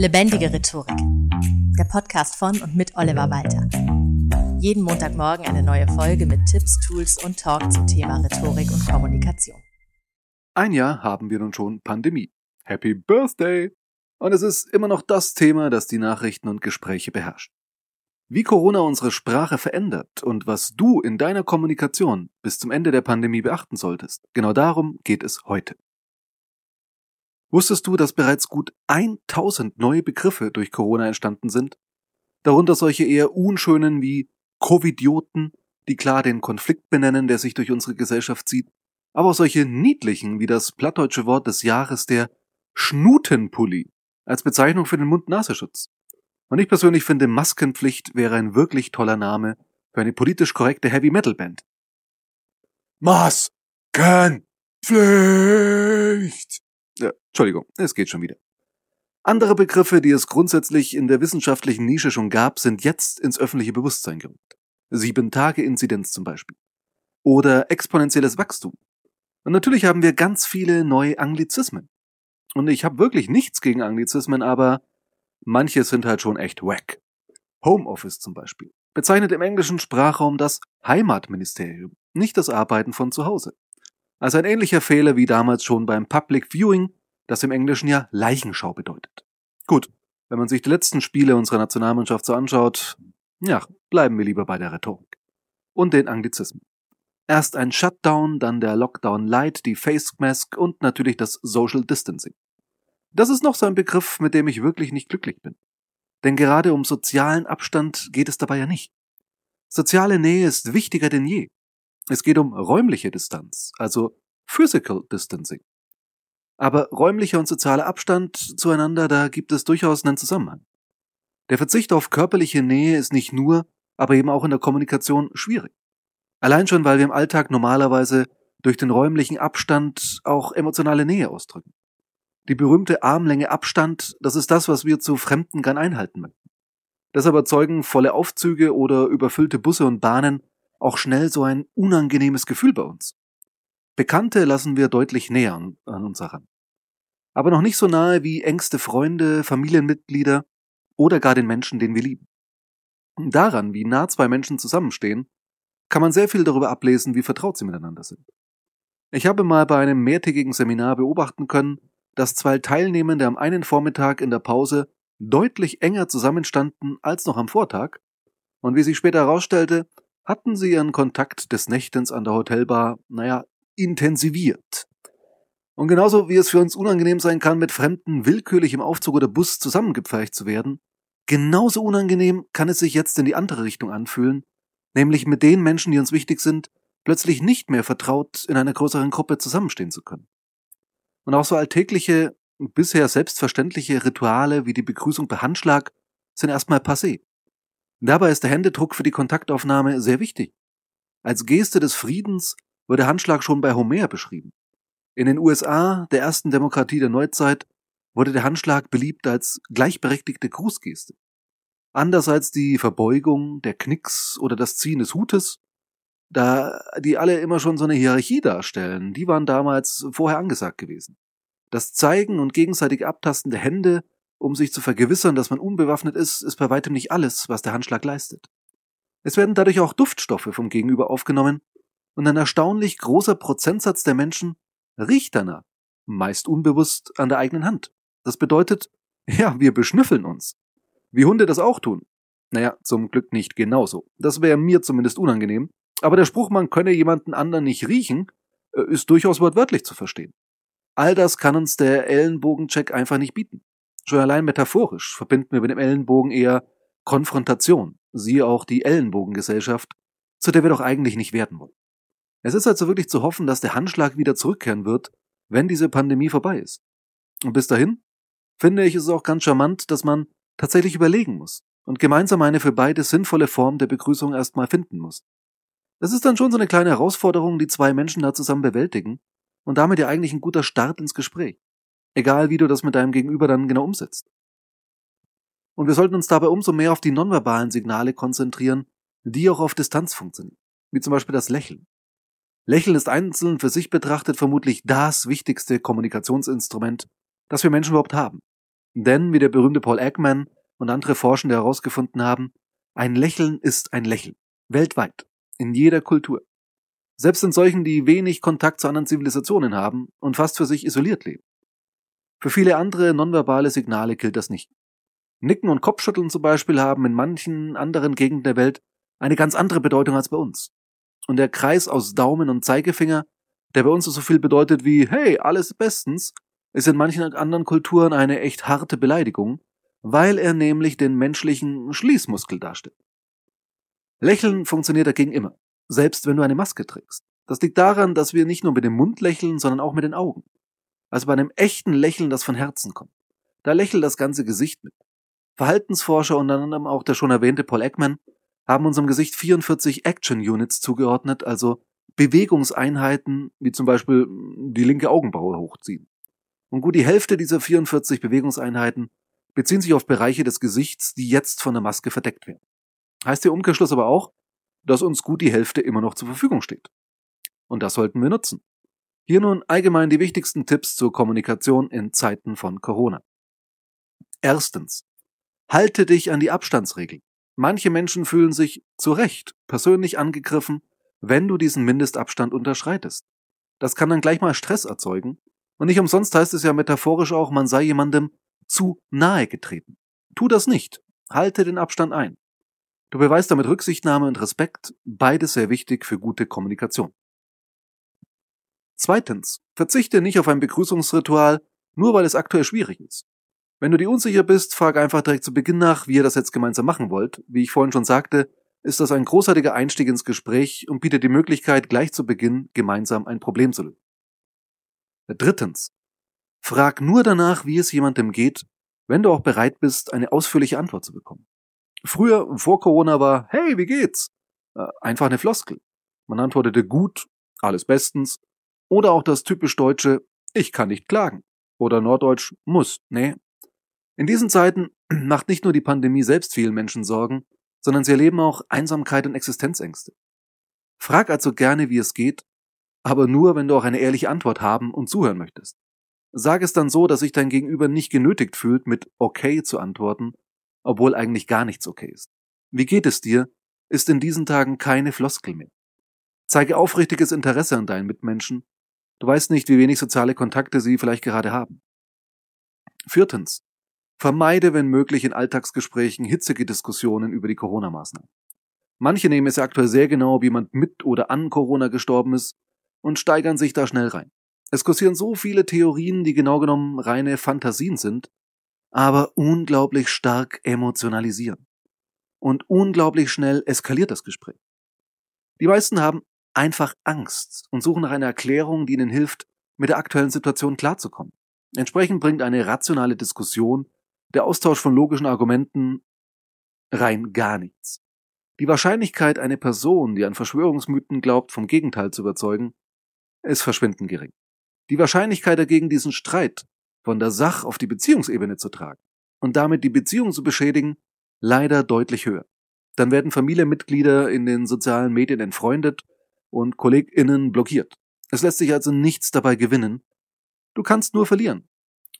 Lebendige Rhetorik. Der Podcast von und mit Oliver Walter. Jeden Montagmorgen eine neue Folge mit Tipps, Tools und Talk zum Thema Rhetorik und Kommunikation. Ein Jahr haben wir nun schon Pandemie. Happy Birthday! Und es ist immer noch das Thema, das die Nachrichten und Gespräche beherrscht. Wie Corona unsere Sprache verändert und was du in deiner Kommunikation bis zum Ende der Pandemie beachten solltest, genau darum geht es heute. Wusstest du, dass bereits gut 1000 neue Begriffe durch Corona entstanden sind? Darunter solche eher unschönen wie Covidioten, die klar den Konflikt benennen, der sich durch unsere Gesellschaft zieht, aber auch solche niedlichen wie das plattdeutsche Wort des Jahres der Schnutenpulli als Bezeichnung für den Mund-Nasenschutz. Und ich persönlich finde, Maskenpflicht wäre ein wirklich toller Name für eine politisch korrekte Heavy-Metal-Band. Maskenpflicht! Ja, Entschuldigung, es geht schon wieder. Andere Begriffe, die es grundsätzlich in der wissenschaftlichen Nische schon gab, sind jetzt ins öffentliche Bewusstsein gerückt. Sieben Tage Inzidenz zum Beispiel. Oder exponentielles Wachstum. Und natürlich haben wir ganz viele neue Anglizismen. Und ich habe wirklich nichts gegen Anglizismen, aber manche sind halt schon echt wack. Homeoffice zum Beispiel bezeichnet im englischen Sprachraum das Heimatministerium, nicht das Arbeiten von zu Hause. Also ein ähnlicher Fehler wie damals schon beim Public Viewing, das im Englischen ja Leichenschau bedeutet. Gut, wenn man sich die letzten Spiele unserer Nationalmannschaft so anschaut, ja, bleiben wir lieber bei der Rhetorik. Und den Anglizismen. Erst ein Shutdown, dann der Lockdown Light, die Face Mask und natürlich das Social Distancing. Das ist noch so ein Begriff, mit dem ich wirklich nicht glücklich bin. Denn gerade um sozialen Abstand geht es dabei ja nicht. Soziale Nähe ist wichtiger denn je. Es geht um räumliche Distanz, also Physical Distancing. Aber räumlicher und sozialer Abstand zueinander, da gibt es durchaus einen Zusammenhang. Der Verzicht auf körperliche Nähe ist nicht nur, aber eben auch in der Kommunikation schwierig. Allein schon, weil wir im Alltag normalerweise durch den räumlichen Abstand auch emotionale Nähe ausdrücken. Die berühmte Armlänge Abstand, das ist das, was wir zu Fremden gern einhalten möchten. Deshalb erzeugen volle Aufzüge oder überfüllte Busse und Bahnen auch schnell so ein unangenehmes Gefühl bei uns. Bekannte lassen wir deutlich näher an, uns heran. Aber noch nicht so nahe wie engste Freunde, Familienmitglieder oder gar den Menschen, den wir lieben. Daran, wie nah zwei Menschen zusammenstehen, kann man sehr viel darüber ablesen, wie vertraut sie miteinander sind. Ich habe mal bei einem mehrtägigen Seminar beobachten können, dass zwei Teilnehmende am einen Vormittag in der Pause deutlich enger zusammenstanden als noch am Vortag, und wie sich später herausstellte, hatten sie ihren Kontakt des Nächtens an der Hotelbar, naja, intensiviert. Und genauso wie es für uns unangenehm sein kann, mit Fremden willkürlich im Aufzug oder Bus zusammengepfercht zu werden, genauso unangenehm kann es sich jetzt in die andere Richtung anfühlen, nämlich mit den Menschen, die uns wichtig sind, plötzlich nicht mehr vertraut in einer größeren Gruppe zusammenstehen zu können. Und auch so alltägliche, bisher selbstverständliche Rituale wie die Begrüßung per Handschlag sind erstmal passé. Dabei ist der Händedruck für die Kontaktaufnahme sehr wichtig. Als Geste des Friedens wird der Handschlag schon bei Homer beschrieben. In den USA, der ersten Demokratie der Neuzeit, wurde der Handschlag beliebt als gleichberechtigte Grußgeste. Anders als die Verbeugung, der Knicks oder das Ziehen des Hutes, da die alle immer schon so eine Hierarchie darstellen, die waren damals vorher angesagt gewesen. Das Zeigen und gegenseitige Abtasten der Hände um sich zu vergewissern, dass man unbewaffnet ist, ist bei weitem nicht alles, was der Handschlag leistet. Es werden dadurch auch Duftstoffe vom Gegenüber aufgenommen und ein erstaunlich großer Prozentsatz der Menschen riecht danach, meist unbewusst an der eigenen Hand. Das bedeutet, ja, wir beschnüffeln uns. Wie Hunde das auch tun. Naja, zum Glück nicht genauso. Das wäre mir zumindest unangenehm. Aber der Spruch, man könne jemanden anderen nicht riechen, äh, ist durchaus wortwörtlich zu verstehen. All das kann uns der Ellenbogencheck einfach nicht bieten. Schon allein metaphorisch verbinden wir mit dem Ellenbogen eher Konfrontation, siehe auch die Ellenbogengesellschaft, zu der wir doch eigentlich nicht werden wollen. Es ist also wirklich zu hoffen, dass der Handschlag wieder zurückkehren wird, wenn diese Pandemie vorbei ist. Und bis dahin finde ich es auch ganz charmant, dass man tatsächlich überlegen muss und gemeinsam eine für beide sinnvolle Form der Begrüßung erstmal finden muss. Das ist dann schon so eine kleine Herausforderung, die zwei Menschen da zusammen bewältigen und damit ja eigentlich ein guter Start ins Gespräch. Egal wie du das mit deinem Gegenüber dann genau umsetzt. Und wir sollten uns dabei umso mehr auf die nonverbalen Signale konzentrieren, die auch auf Distanz funktionieren. Wie zum Beispiel das Lächeln. Lächeln ist einzeln für sich betrachtet vermutlich das wichtigste Kommunikationsinstrument, das wir Menschen überhaupt haben. Denn, wie der berühmte Paul Ekman und andere Forschende herausgefunden haben, ein Lächeln ist ein Lächeln. Weltweit. In jeder Kultur. Selbst in solchen, die wenig Kontakt zu anderen Zivilisationen haben und fast für sich isoliert leben. Für viele andere nonverbale Signale gilt das nicht. Nicken und Kopfschütteln zum Beispiel haben in manchen anderen Gegenden der Welt eine ganz andere Bedeutung als bei uns. Und der Kreis aus Daumen und Zeigefinger, der bei uns so viel bedeutet wie Hey, alles bestens, ist in manchen anderen Kulturen eine echt harte Beleidigung, weil er nämlich den menschlichen Schließmuskel darstellt. Lächeln funktioniert dagegen immer, selbst wenn du eine Maske trägst. Das liegt daran, dass wir nicht nur mit dem Mund lächeln, sondern auch mit den Augen. Also bei einem echten Lächeln, das von Herzen kommt. Da lächelt das ganze Gesicht mit. Verhaltensforscher, unter anderem auch der schon erwähnte Paul Ekman, haben unserem Gesicht 44 Action Units zugeordnet, also Bewegungseinheiten, wie zum Beispiel die linke Augenbraue hochziehen. Und gut die Hälfte dieser 44 Bewegungseinheiten beziehen sich auf Bereiche des Gesichts, die jetzt von der Maske verdeckt werden. Heißt der Umkehrschluss aber auch, dass uns gut die Hälfte immer noch zur Verfügung steht. Und das sollten wir nutzen. Hier nun allgemein die wichtigsten Tipps zur Kommunikation in Zeiten von Corona. Erstens. Halte dich an die Abstandsregeln. Manche Menschen fühlen sich zu Recht persönlich angegriffen, wenn du diesen Mindestabstand unterschreitest. Das kann dann gleich mal Stress erzeugen. Und nicht umsonst heißt es ja metaphorisch auch, man sei jemandem zu nahe getreten. Tu das nicht. Halte den Abstand ein. Du beweist damit Rücksichtnahme und Respekt, beides sehr wichtig für gute Kommunikation. Zweitens, verzichte nicht auf ein Begrüßungsritual, nur weil es aktuell schwierig ist. Wenn du dir unsicher bist, frag einfach direkt zu Beginn nach, wie ihr das jetzt gemeinsam machen wollt. Wie ich vorhin schon sagte, ist das ein großartiger Einstieg ins Gespräch und bietet die Möglichkeit, gleich zu Beginn gemeinsam ein Problem zu lösen. Drittens, frag nur danach, wie es jemandem geht, wenn du auch bereit bist, eine ausführliche Antwort zu bekommen. Früher, vor Corona war, hey, wie geht's? Äh, einfach eine Floskel. Man antwortete gut, alles bestens. Oder auch das typisch deutsche, ich kann nicht klagen. Oder norddeutsch, muss, nee. In diesen Zeiten macht nicht nur die Pandemie selbst vielen Menschen Sorgen, sondern sie erleben auch Einsamkeit und Existenzängste. Frag also gerne, wie es geht, aber nur, wenn du auch eine ehrliche Antwort haben und zuhören möchtest. Sag es dann so, dass sich dein Gegenüber nicht genötigt fühlt, mit okay zu antworten, obwohl eigentlich gar nichts okay ist. Wie geht es dir? Ist in diesen Tagen keine Floskel mehr. Zeige aufrichtiges Interesse an deinen Mitmenschen. Du weißt nicht, wie wenig soziale Kontakte sie vielleicht gerade haben. Viertens. Vermeide, wenn möglich, in Alltagsgesprächen hitzige Diskussionen über die Corona-Maßnahmen. Manche nehmen es aktuell sehr genau, ob jemand mit oder an Corona gestorben ist und steigern sich da schnell rein. Es kursieren so viele Theorien, die genau genommen reine Fantasien sind, aber unglaublich stark emotionalisieren. Und unglaublich schnell eskaliert das Gespräch. Die meisten haben einfach Angst und suchen nach einer Erklärung, die ihnen hilft, mit der aktuellen Situation klarzukommen. Entsprechend bringt eine rationale Diskussion, der Austausch von logischen Argumenten rein gar nichts. Die Wahrscheinlichkeit, eine Person, die an Verschwörungsmythen glaubt, vom Gegenteil zu überzeugen, ist verschwindend gering. Die Wahrscheinlichkeit dagegen, diesen Streit von der Sach- auf die Beziehungsebene zu tragen und damit die Beziehung zu beschädigen, leider deutlich höher. Dann werden Familienmitglieder in den sozialen Medien entfreundet und KollegInnen blockiert. Es lässt sich also nichts dabei gewinnen. Du kannst nur verlieren.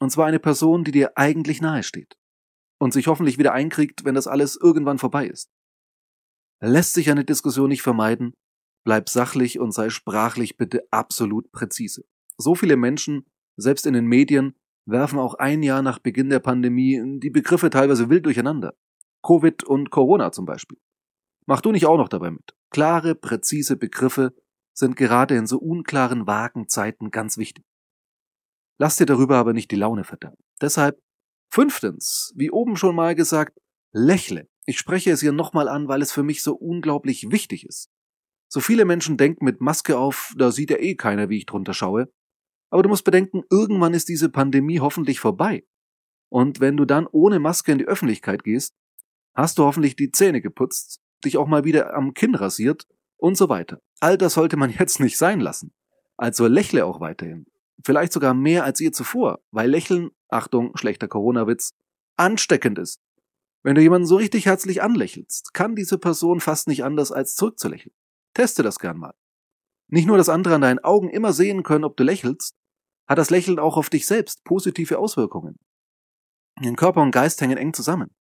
Und zwar eine Person, die dir eigentlich nahe steht. Und sich hoffentlich wieder einkriegt, wenn das alles irgendwann vorbei ist. Lässt sich eine Diskussion nicht vermeiden, bleib sachlich und sei sprachlich bitte absolut präzise. So viele Menschen, selbst in den Medien, werfen auch ein Jahr nach Beginn der Pandemie die Begriffe teilweise wild durcheinander. Covid und Corona zum Beispiel. Mach du nicht auch noch dabei mit. Klare, präzise Begriffe sind gerade in so unklaren, vagen Zeiten ganz wichtig. Lass dir darüber aber nicht die Laune verderben. Deshalb, fünftens, wie oben schon mal gesagt, lächle. Ich spreche es hier nochmal an, weil es für mich so unglaublich wichtig ist. So viele Menschen denken mit Maske auf, da sieht ja eh keiner, wie ich drunter schaue. Aber du musst bedenken, irgendwann ist diese Pandemie hoffentlich vorbei. Und wenn du dann ohne Maske in die Öffentlichkeit gehst, hast du hoffentlich die Zähne geputzt, dich auch mal wieder am Kinn rasiert und so weiter. All das sollte man jetzt nicht sein lassen. Also lächle auch weiterhin. Vielleicht sogar mehr als ihr zuvor, weil Lächeln, Achtung, schlechter Corona-Witz, ansteckend ist. Wenn du jemanden so richtig herzlich anlächelst, kann diese Person fast nicht anders als zurückzulächeln. Teste das gern mal. Nicht nur, dass andere an deinen Augen immer sehen können, ob du lächelst, hat das Lächeln auch auf dich selbst positive Auswirkungen. Dein Körper und Geist hängen eng zusammen.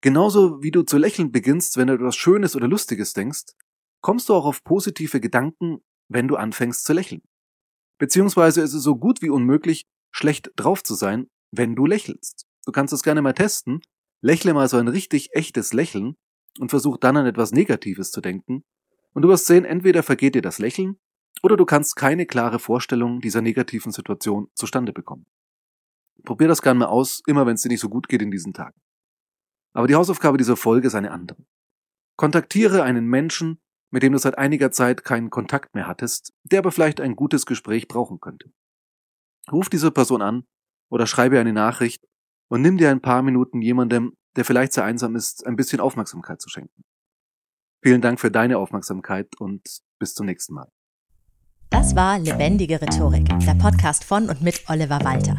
Genauso wie du zu lächeln beginnst, wenn du etwas Schönes oder Lustiges denkst, kommst du auch auf positive Gedanken, wenn du anfängst zu lächeln. Beziehungsweise ist es so gut wie unmöglich, schlecht drauf zu sein, wenn du lächelst. Du kannst es gerne mal testen. Lächle mal so ein richtig echtes Lächeln und versuch dann an etwas Negatives zu denken. Und du wirst sehen, entweder vergeht dir das Lächeln oder du kannst keine klare Vorstellung dieser negativen Situation zustande bekommen. Probier das gerne mal aus, immer wenn es dir nicht so gut geht in diesen Tagen. Aber die Hausaufgabe dieser Folge ist eine andere. Kontaktiere einen Menschen, mit dem du seit einiger Zeit keinen Kontakt mehr hattest, der aber vielleicht ein gutes Gespräch brauchen könnte. Ruf diese Person an oder schreibe eine Nachricht und nimm dir ein paar Minuten jemandem, der vielleicht sehr einsam ist, ein bisschen Aufmerksamkeit zu schenken. Vielen Dank für deine Aufmerksamkeit und bis zum nächsten Mal. Das war Lebendige Rhetorik, der Podcast von und mit Oliver Walter.